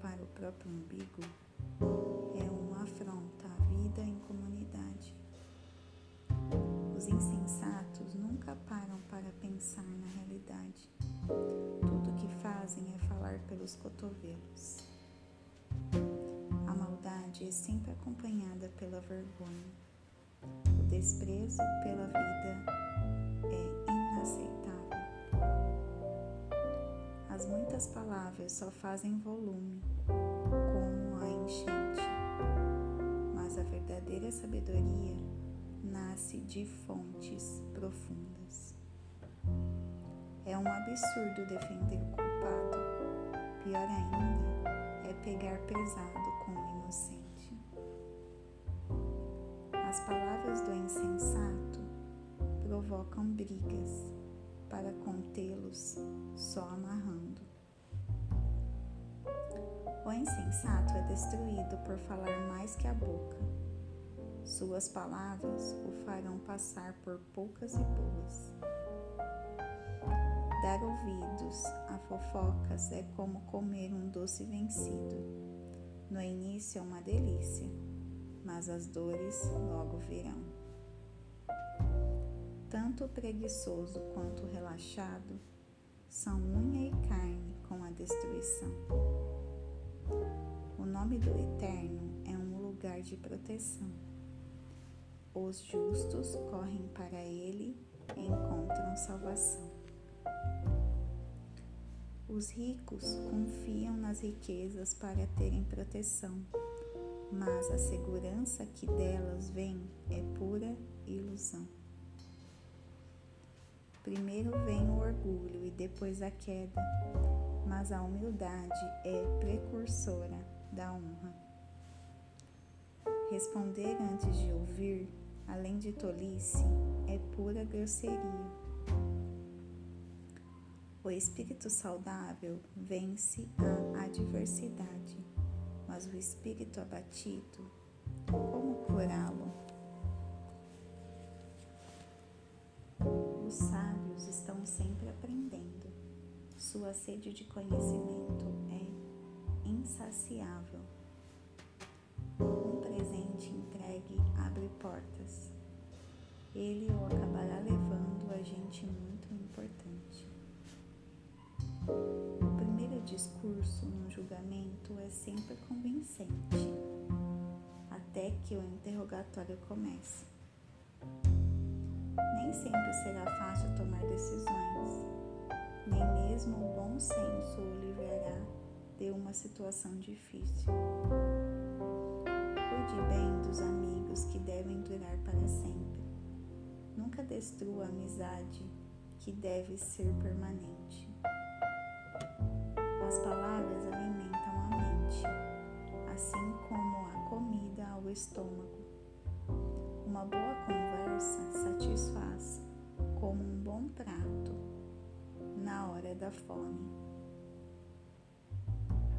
para o próprio umbigo é uma afronta à vida em comunidade. Os insensatos nunca param para pensar na realidade. Tudo o que fazem é falar pelos cotovelos. A maldade é sempre acompanhada pela vergonha. O desprezo pela vida é inaceitável. As muitas palavras só fazem volume, como a enchente, mas a verdadeira sabedoria nasce de fontes profundas. É um absurdo defender o culpado. Pior ainda é pegar pesado com o inocente. As palavras do insensato provocam brigas para contê-los só amarrando. O insensato é destruído por falar mais que a boca suas palavras o farão passar por poucas e boas. Dar ouvidos a fofocas é como comer um doce vencido. No início é uma delícia, mas as dores logo virão. Tanto preguiçoso quanto relaxado são unha e carne com a destruição. O nome do Eterno é um lugar de proteção. Os justos correm para ele e encontram salvação. Os ricos confiam nas riquezas para terem proteção, mas a segurança que delas vem é pura ilusão. Primeiro vem o orgulho e depois a queda, mas a humildade é precursora da honra. Responder antes de ouvir além de tolice, é pura grosseria. O espírito saudável vence a adversidade, mas o espírito abatido, como curá-lo? Sua sede de conhecimento é insaciável. Um presente entregue abre portas. Ele o acabará levando a gente muito importante. O primeiro discurso no julgamento é sempre convincente, até que o interrogatório comece. Nem sempre será fácil tomar decisões, nem mesmo o bom senso o livrará de uma situação difícil. Cuide bem dos amigos que devem durar para sempre. Nunca destrua a amizade que deve ser permanente. As palavras alimentam a mente, assim como a comida ao estômago. Uma boa conversa satisfaz, como um bom prato, na hora da fome.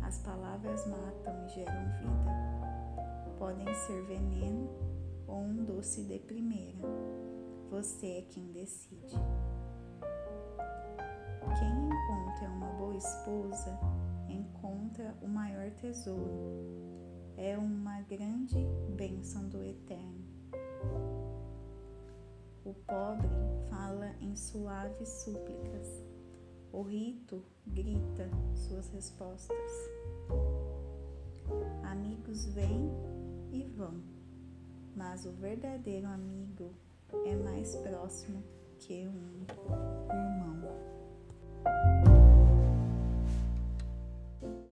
As palavras matam e geram vida podem ser veneno ou um doce de primeira. Você é quem decide. Quem encontra uma boa esposa encontra o maior tesouro. É uma grande bênção do Eterno. O pobre fala em suaves súplicas. O rito grita suas respostas. Amigos vêm e vão, mas o verdadeiro amigo é mais próximo que um irmão.